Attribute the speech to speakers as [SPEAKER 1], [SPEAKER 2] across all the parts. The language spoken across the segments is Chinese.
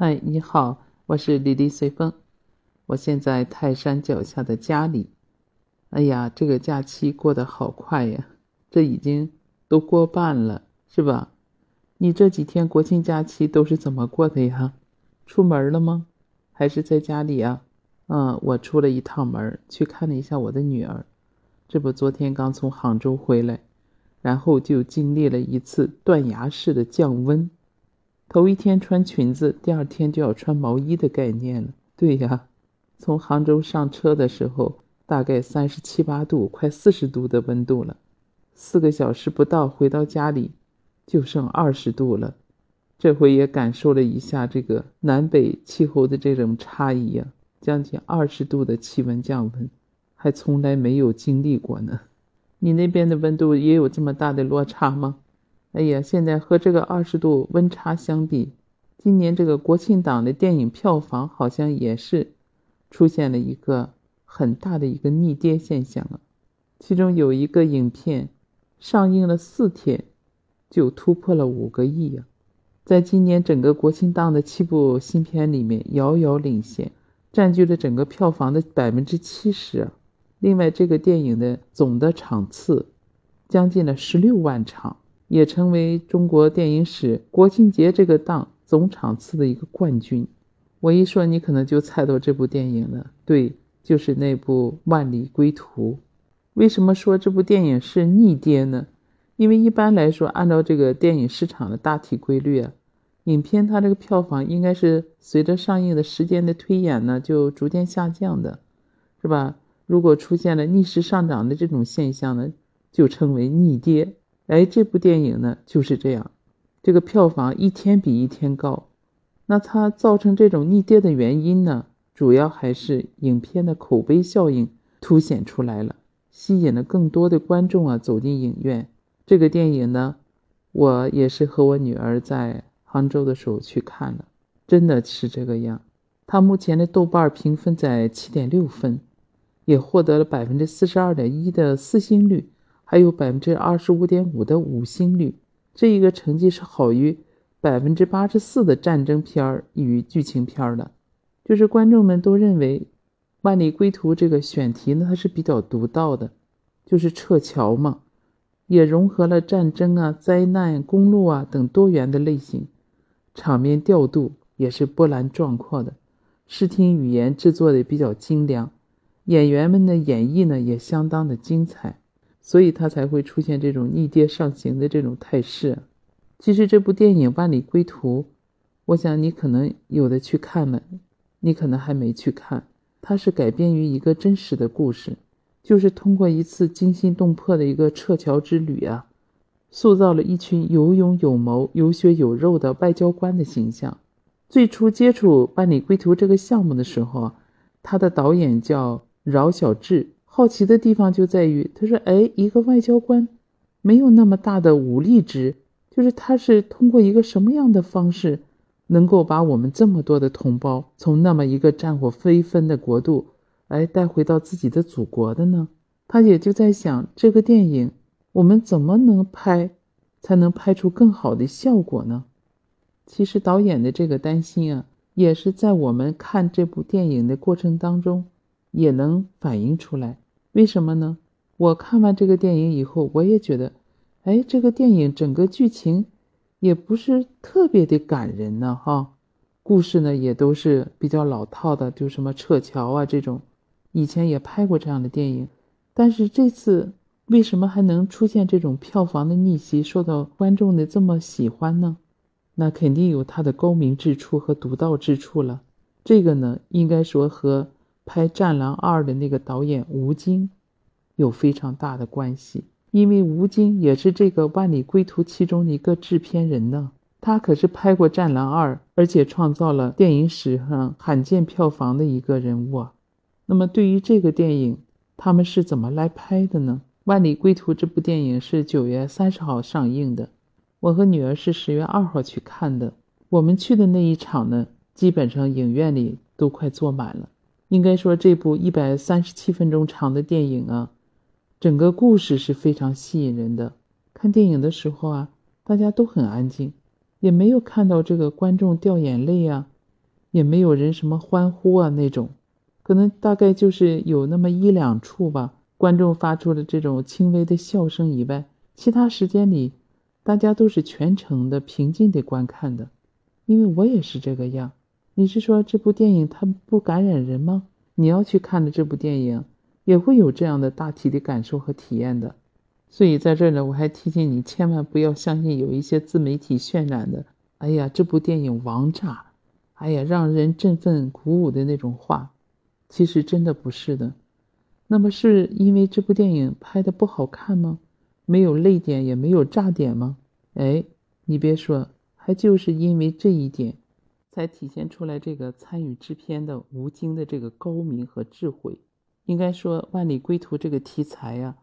[SPEAKER 1] 嗨，你好，我是李丽随风，我现在泰山脚下的家里。哎呀，这个假期过得好快呀，这已经都过半了，是吧？你这几天国庆假期都是怎么过的呀？出门了吗？还是在家里啊？嗯，我出了一趟门，去看了一下我的女儿。这不，昨天刚从杭州回来，然后就经历了一次断崖式的降温。头一天穿裙子，第二天就要穿毛衣的概念了。对呀，从杭州上车的时候，大概三十七八度，快四十度的温度了。四个小时不到回到家里，就剩二十度了。这回也感受了一下这个南北气候的这种差异呀，将近二十度的气温降温，还从来没有经历过呢。你那边的温度也有这么大的落差吗？哎呀，现在和这个二十度温差相比，今年这个国庆档的电影票房好像也是出现了一个很大的一个逆跌现象了。其中有一个影片上映了四天就突破了五个亿呀，在今年整个国庆档的七部新片里面遥遥领先，占据了整个票房的百分之七十。另外，这个电影的总的场次将近了十六万场。也成为中国电影史国庆节这个档总场次的一个冠军。我一说，你可能就猜到这部电影了。对，就是那部《万里归途》。为什么说这部电影是逆跌呢？因为一般来说，按照这个电影市场的大体规律啊，影片它这个票房应该是随着上映的时间的推演呢，就逐渐下降的，是吧？如果出现了逆势上涨的这种现象呢，就称为逆跌。哎，这部电影呢就是这样，这个票房一天比一天高。那它造成这种逆跌的原因呢，主要还是影片的口碑效应凸显出来了，吸引了更多的观众啊走进影院。这个电影呢，我也是和我女儿在杭州的时候去看了，真的是这个样。它目前的豆瓣评分在七点六分，也获得了百分之四十二点一的四星率。还有百分之二十五点五的五星率，这一个成绩是好于百分之八十四的战争片儿与剧情片儿的。就是观众们都认为，《万里归途》这个选题呢，它是比较独到的，就是撤侨嘛，也融合了战争啊、灾难、公路啊等多元的类型，场面调度也是波澜壮阔的，视听语言制作的比较精良，演员们的演绎呢也相当的精彩。所以它才会出现这种逆跌上行的这种态势。其实这部电影《万里归途》，我想你可能有的去看了，你可能还没去看。它是改编于一个真实的故事，就是通过一次惊心动魄的一个撤侨之旅啊，塑造了一群有勇有谋、有血有肉的外交官的形象。最初接触《万里归途》这个项目的时候，他的导演叫饶晓志。好奇的地方就在于，他说：“哎，一个外交官没有那么大的武力值，就是他是通过一个什么样的方式，能够把我们这么多的同胞从那么一个战火飞纷的国度，来带回到自己的祖国的呢？”他也就在想，这个电影我们怎么能拍，才能拍出更好的效果呢？其实导演的这个担心啊，也是在我们看这部电影的过程当中，也能反映出来。为什么呢？我看完这个电影以后，我也觉得，哎，这个电影整个剧情也不是特别的感人呢，哈。故事呢也都是比较老套的，就什么撤侨啊这种，以前也拍过这样的电影，但是这次为什么还能出现这种票房的逆袭，受到观众的这么喜欢呢？那肯定有它的高明之处和独到之处了。这个呢，应该说和。拍《战狼二》的那个导演吴京，有非常大的关系，因为吴京也是这个《万里归途》其中一个制片人呢。他可是拍过《战狼二》，而且创造了电影史上罕见票房的一个人物啊。那么对于这个电影，他们是怎么来拍的呢？《万里归途》这部电影是九月三十号上映的，我和女儿是十月二号去看的。我们去的那一场呢，基本上影院里都快坐满了。应该说，这部一百三十七分钟长的电影啊，整个故事是非常吸引人的。看电影的时候啊，大家都很安静，也没有看到这个观众掉眼泪啊，也没有人什么欢呼啊那种，可能大概就是有那么一两处吧，观众发出了这种轻微的笑声以外，其他时间里，大家都是全程的平静的观看的。因为我也是这个样。你是说这部电影它不感染人吗？你要去看的这部电影，也会有这样的大体的感受和体验的。所以在这儿呢，我还提醒你，千万不要相信有一些自媒体渲染的。哎呀，这部电影王炸！哎呀，让人振奋鼓舞的那种话，其实真的不是的。那么是因为这部电影拍的不好看吗？没有泪点，也没有炸点吗？哎，你别说，还就是因为这一点，才体现出来这个参与制片的吴京的这个高明和智慧。应该说，《万里归途》这个题材呀。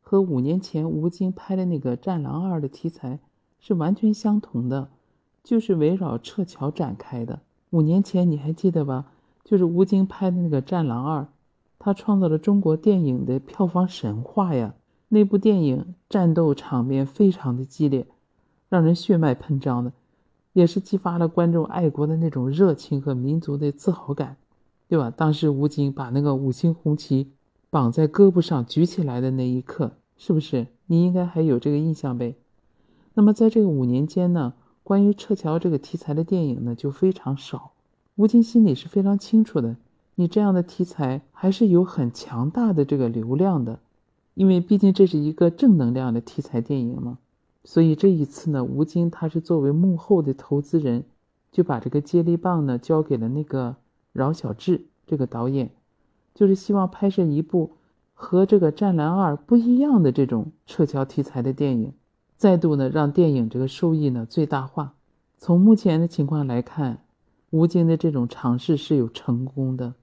[SPEAKER 1] 和五年前吴京拍的那个《战狼二》的题材是完全相同的，就是围绕撤侨展开的。五年前你还记得吧？就是吴京拍的那个《战狼二》，他创造了中国电影的票房神话呀！那部电影战斗场面非常的激烈，让人血脉喷张的，也是激发了观众爱国的那种热情和民族的自豪感，对吧？当时吴京把那个五星红旗。绑在胳膊上举起来的那一刻，是不是？你应该还有这个印象呗。那么在这个五年间呢，关于撤侨这个题材的电影呢就非常少。吴京心里是非常清楚的，你这样的题材还是有很强大的这个流量的，因为毕竟这是一个正能量的题材电影嘛。所以这一次呢，吴京他是作为幕后的投资人，就把这个接力棒呢交给了那个饶晓志这个导演。就是希望拍摄一部和这个《战狼二》不一样的这种撤侨题材的电影，再度呢让电影这个收益呢最大化。从目前的情况来看，吴京的这种尝试是有成功的。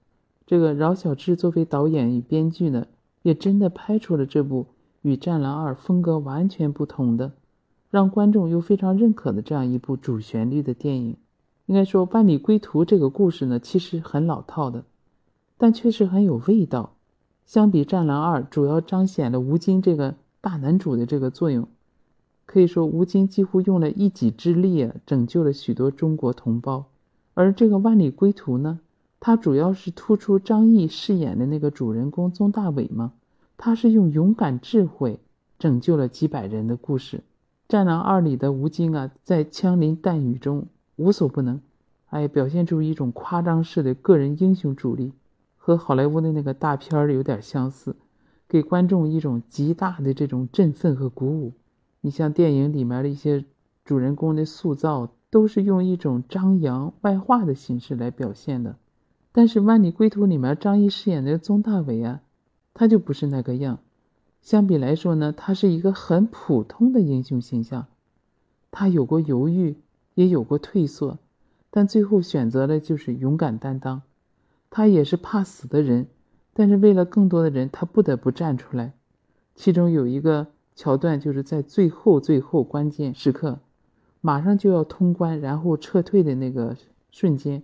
[SPEAKER 1] 这个饶晓志作为导演与编剧呢，也真的拍出了这部与《战狼二》风格完全不同的，让观众又非常认可的这样一部主旋律的电影。应该说，《万里归途》这个故事呢，其实很老套的。但确实很有味道。相比《战狼二》，主要彰显了吴京这个大男主的这个作用。可以说，吴京几乎用了一己之力啊拯救了许多中国同胞。而这个《万里归途》呢，它主要是突出张译饰演的那个主人公宗大伟嘛，他是用勇敢智慧拯救了几百人的故事。《战狼二》里的吴京啊，在枪林弹雨中无所不能，哎，表现出一种夸张式的个人英雄主义。和好莱坞的那个大片儿有点相似，给观众一种极大的这种振奋和鼓舞。你像电影里面的一些主人公的塑造，都是用一种张扬外化的形式来表现的。但是《万里归途》里面张译饰演的宗大伟啊，他就不是那个样。相比来说呢，他是一个很普通的英雄形象。他有过犹豫，也有过退缩，但最后选择的就是勇敢担当。他也是怕死的人，但是为了更多的人，他不得不站出来。其中有一个桥段，就是在最后最后关键时刻，马上就要通关，然后撤退的那个瞬间，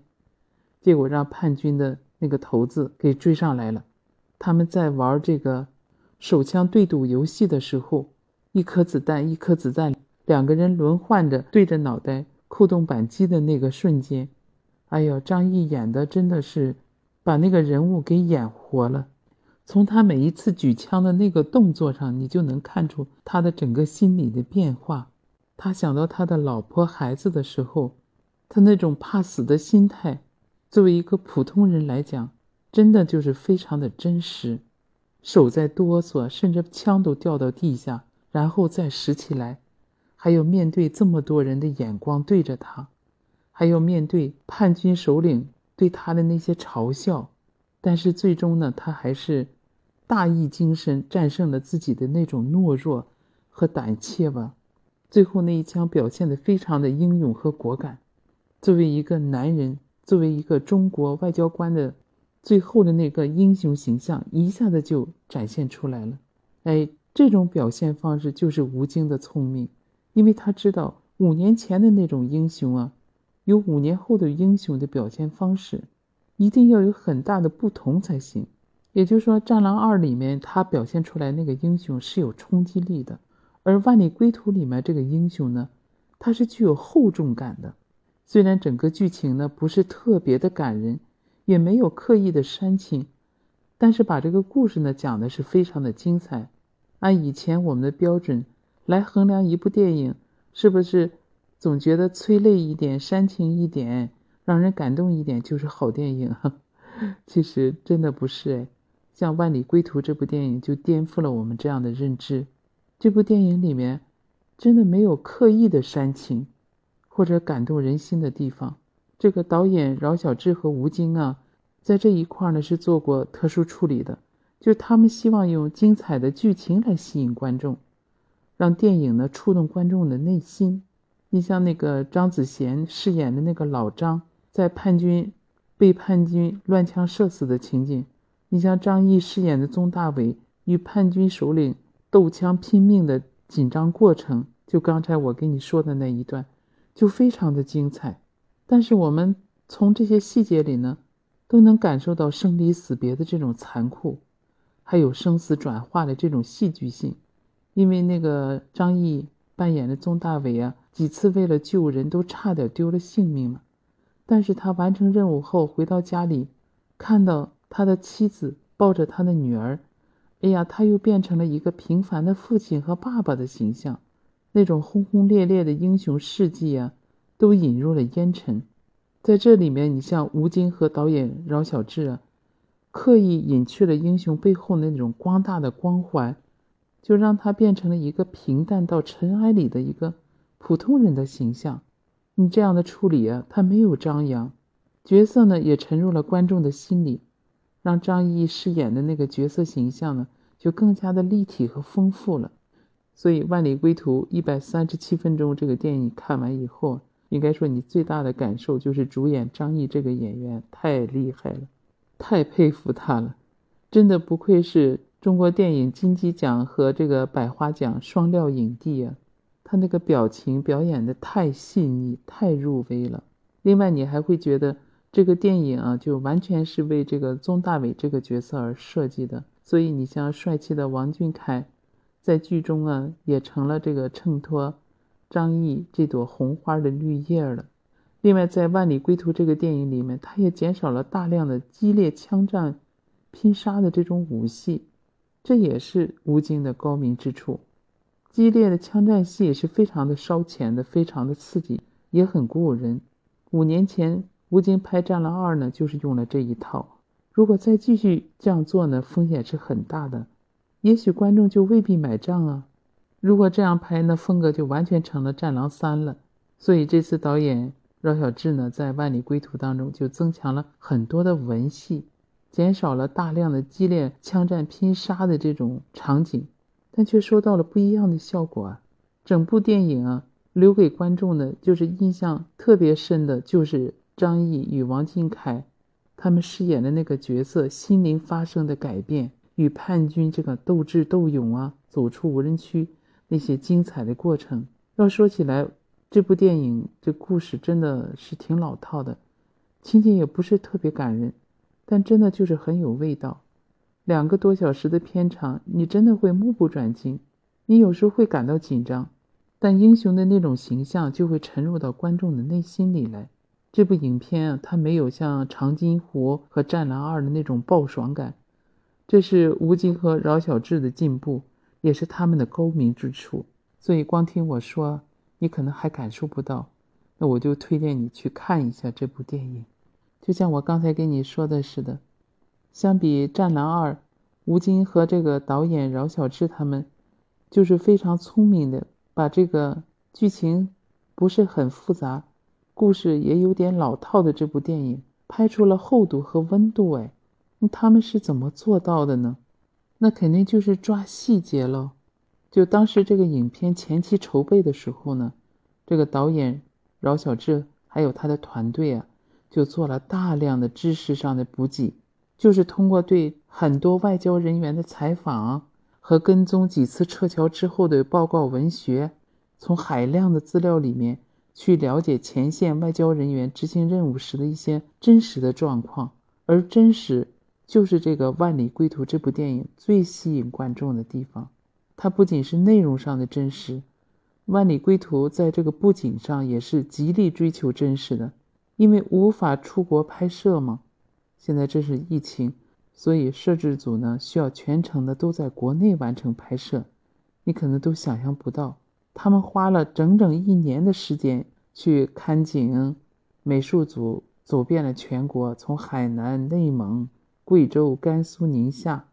[SPEAKER 1] 结果让叛军的那个头子给追上来了。他们在玩这个手枪对赌游戏的时候，一颗子弹一颗子弹，两个人轮换着对着脑袋扣动扳机的那个瞬间，哎呦，张译演的真的是。把那个人物给演活了，从他每一次举枪的那个动作上，你就能看出他的整个心理的变化。他想到他的老婆孩子的时候，他那种怕死的心态，作为一个普通人来讲，真的就是非常的真实。手在哆嗦，甚至枪都掉到地下，然后再拾起来，还有面对这么多人的眼光对着他，还有面对叛军首领。对他的那些嘲笑，但是最终呢，他还是大义精神战胜了自己的那种懦弱和胆怯吧。最后那一枪表现的非常的英勇和果敢。作为一个男人，作为一个中国外交官的最后的那个英雄形象，一下子就展现出来了。哎，这种表现方式就是吴京的聪明，因为他知道五年前的那种英雄啊。有五年后的英雄的表现方式，一定要有很大的不同才行。也就是说，《战狼二》里面他表现出来那个英雄是有冲击力的，而《万里归途》里面这个英雄呢，他是具有厚重感的。虽然整个剧情呢不是特别的感人，也没有刻意的煽情，但是把这个故事呢讲的是非常的精彩。按以前我们的标准来衡量一部电影，是不是总觉得催泪一点、煽情一点、让人感动一点就是好电影？其实真的不是哎。像《万里归途》这部电影就颠覆了我们这样的认知。这部电影里面真的没有刻意的煽情或者感动人心的地方。这个导演饶晓志和吴京啊，在这一块呢是做过特殊处理的。就是他们希望用精彩的剧情来吸引观众，让电影呢触动观众的内心。你像那个张子贤饰演的那个老张，在叛军被叛军乱枪射死的情景；你像张译饰演的宗大伟与叛军首领斗枪拼命的紧张过程，就刚才我跟你说的那一段，就非常的精彩。但是我们从这些细节里呢，都能感受到生离死别的这种残酷。还有生死转化的这种戏剧性，因为那个张译扮演的宗大伟啊，几次为了救人都差点丢了性命了。但是他完成任务后回到家里，看到他的妻子抱着他的女儿，哎呀，他又变成了一个平凡的父亲和爸爸的形象，那种轰轰烈烈的英雄事迹啊，都引入了烟尘。在这里面，你像吴京和导演饶晓志啊。刻意隐去了英雄背后那种光大的光环，就让他变成了一个平淡到尘埃里的一个普通人的形象。你这样的处理啊，他没有张扬，角色呢也沉入了观众的心里，让张译饰演的那个角色形象呢就更加的立体和丰富了。所以《万里归途》一百三十七分钟这个电影看完以后，应该说你最大的感受就是主演张译这个演员太厉害了。太佩服他了，真的不愧是中国电影金鸡奖和这个百花奖双料影帝啊！他那个表情表演的太细腻、太入微了。另外，你还会觉得这个电影啊，就完全是为这个宗大伟这个角色而设计的。所以，你像帅气的王俊凯，在剧中啊，也成了这个衬托张译这朵红花的绿叶了。另外，在《万里归途》这个电影里面，他也减少了大量的激烈枪战、拼杀的这种武戏，这也是吴京的高明之处。激烈的枪战戏也是非常的烧钱的，非常的刺激，也很鼓舞人。五年前，吴京拍《战狼二》呢，就是用了这一套。如果再继续这样做呢，风险是很大的，也许观众就未必买账啊。如果这样拍，那风格就完全成了《战狼三》了。所以这次导演。饶晓志呢，在《万里归途》当中就增强了很多的文戏，减少了大量的激烈枪战拼杀的这种场景，但却收到了不一样的效果啊！整部电影啊，留给观众的就是印象特别深的，就是张译与王俊凯他们饰演的那个角色心灵发生的改变，与叛军这个斗智斗勇啊，走出无人区那些精彩的过程。要说起来，这部电影这故事真的是挺老套的，情节也不是特别感人，但真的就是很有味道。两个多小时的片长，你真的会目不转睛，你有时候会感到紧张，但英雄的那种形象就会沉入到观众的内心里来。这部影片啊，它没有像《长津湖》和《战狼二》的那种爆爽感，这是吴京和饶晓志的进步，也是他们的高明之处。所以光听我说。你可能还感受不到，那我就推荐你去看一下这部电影。就像我刚才跟你说的似的，相比《战狼二》，吴京和这个导演饶晓志他们，就是非常聪明的，把这个剧情不是很复杂，故事也有点老套的这部电影拍出了厚度和温度。哎，那他们是怎么做到的呢？那肯定就是抓细节喽。就当时这个影片前期筹备的时候呢，这个导演饶晓志还有他的团队啊，就做了大量的知识上的补给，就是通过对很多外交人员的采访和跟踪几次撤侨之后的报告文学，从海量的资料里面去了解前线外交人员执行任务时的一些真实的状况，而真实就是这个《万里归途》这部电影最吸引观众的地方。它不仅是内容上的真实，万里归途在这个布景上也是极力追求真实的，因为无法出国拍摄嘛。现在这是疫情，所以摄制组呢需要全程的都在国内完成拍摄。你可能都想象不到，他们花了整整一年的时间去看景，美术组走遍了全国，从海南、内蒙、贵州、甘肃、宁夏，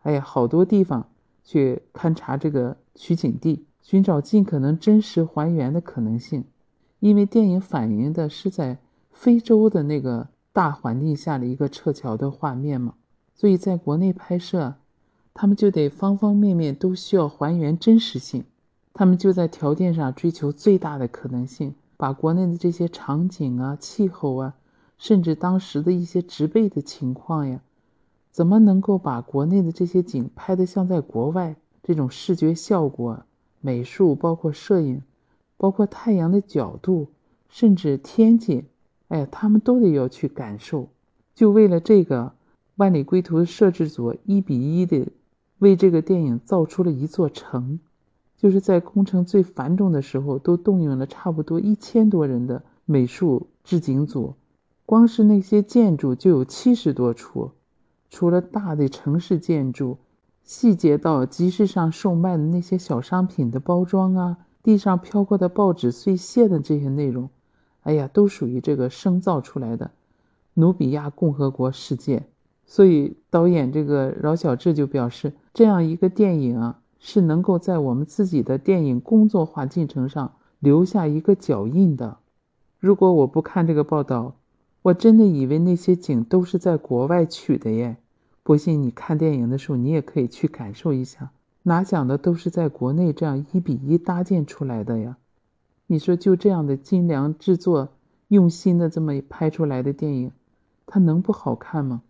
[SPEAKER 1] 哎呀，好多地方去勘察这个取景地，寻找尽可能真实还原的可能性。因为电影反映的是在非洲的那个大环境下的一个撤侨的画面嘛，所以在国内拍摄。他们就得方方面面都需要还原真实性，他们就在条件上追求最大的可能性，把国内的这些场景啊、气候啊，甚至当时的一些植被的情况呀，怎么能够把国内的这些景拍得像在国外？这种视觉效果、美术，包括摄影，包括太阳的角度，甚至天气，哎，他们都得要去感受。就为了这个，万里归途的摄制组一比一的。为这个电影造出了一座城，就是在工程最繁重的时候，都动用了差不多一千多人的美术制景组，光是那些建筑就有七十多处，除了大的城市建筑，细节到集市上售卖的那些小商品的包装啊，地上飘过的报纸碎屑的这些内容，哎呀，都属于这个生造出来的努比亚共和国世界。所以导演这个饶晓志就表示，这样一个电影啊，是能够在我们自己的电影工作化进程上留下一个脚印的。如果我不看这个报道，我真的以为那些景都是在国外取的耶。不信你看电影的时候，你也可以去感受一下，哪想的都是在国内这样一比一搭建出来的呀？你说就这样的精良制作、用心的这么拍出来的电影，它能不好看吗？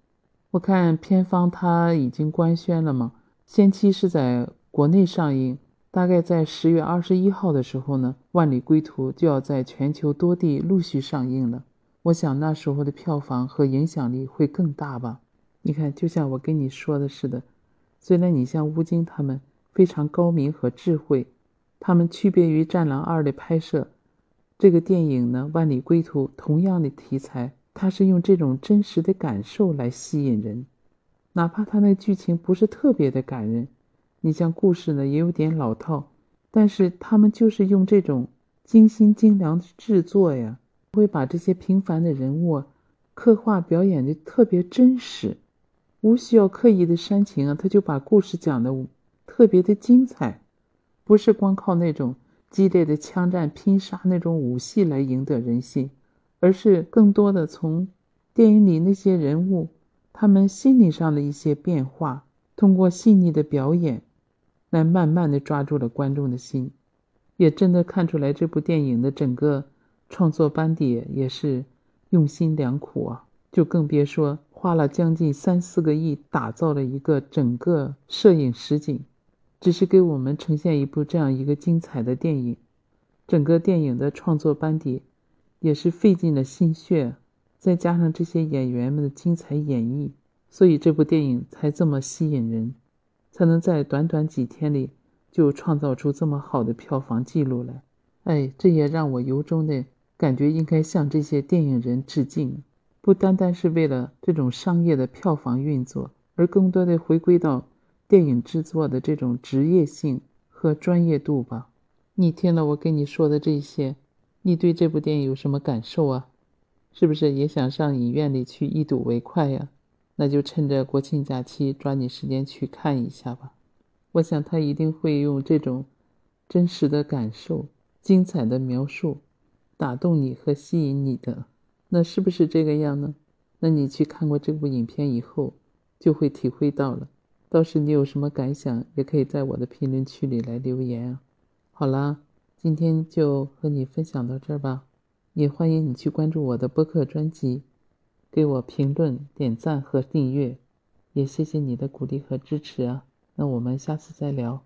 [SPEAKER 1] 我看片方他已经官宣了嘛，先期是在国内上映，大概在十月二十一号的时候呢，《万里归途》就要在全球多地陆续上映了。我想那时候的票房和影响力会更大吧。你看，就像我跟你说的似的，虽然你像吴京他们非常高明和智慧，他们区别于《战狼二》的拍摄，这个电影呢，《万里归途》同样的题材。他是用这种真实的感受来吸引人，哪怕他那剧情不是特别的感人，你像故事呢也有点老套，但是他们就是用这种精心精良的制作呀，会把这些平凡的人物刻画表演的特别真实，无需要刻意的煽情啊，他就把故事讲的特别的精彩，不是光靠那种激烈的枪战拼杀那种武戏来赢得人心。而是更多的从电影里那些人物他们心理上的一些变化，通过细腻的表演，来慢慢的抓住了观众的心，也真的看出来这部电影的整个创作班底也是用心良苦啊，就更别说花了将近三四个亿打造了一个整个摄影实景，只是给我们呈现一部这样一个精彩的电影，整个电影的创作班底。也是费尽了心血，再加上这些演员们的精彩演绎，所以这部电影才这么吸引人，才能在短短几天里就创造出这么好的票房记录来。哎，这也让我由衷的感觉应该向这些电影人致敬，不单单是为了这种商业的票房运作，而更多的回归到电影制作的这种职业性和专业度吧。你听了我跟你说的这些。你对这部电影有什么感受啊？是不是也想上影院里去一睹为快呀？那就趁着国庆假期抓紧时间去看一下吧。我想他一定会用这种真实的感受、精彩的描述打动你和吸引你的。那是不是这个样呢？那你去看过这部影片以后，就会体会到了。到时你有什么感想，也可以在我的评论区里来留言啊。好啦。今天就和你分享到这儿吧，也欢迎你去关注我的播客专辑，给我评论、点赞和订阅，也谢谢你的鼓励和支持啊！那我们下次再聊。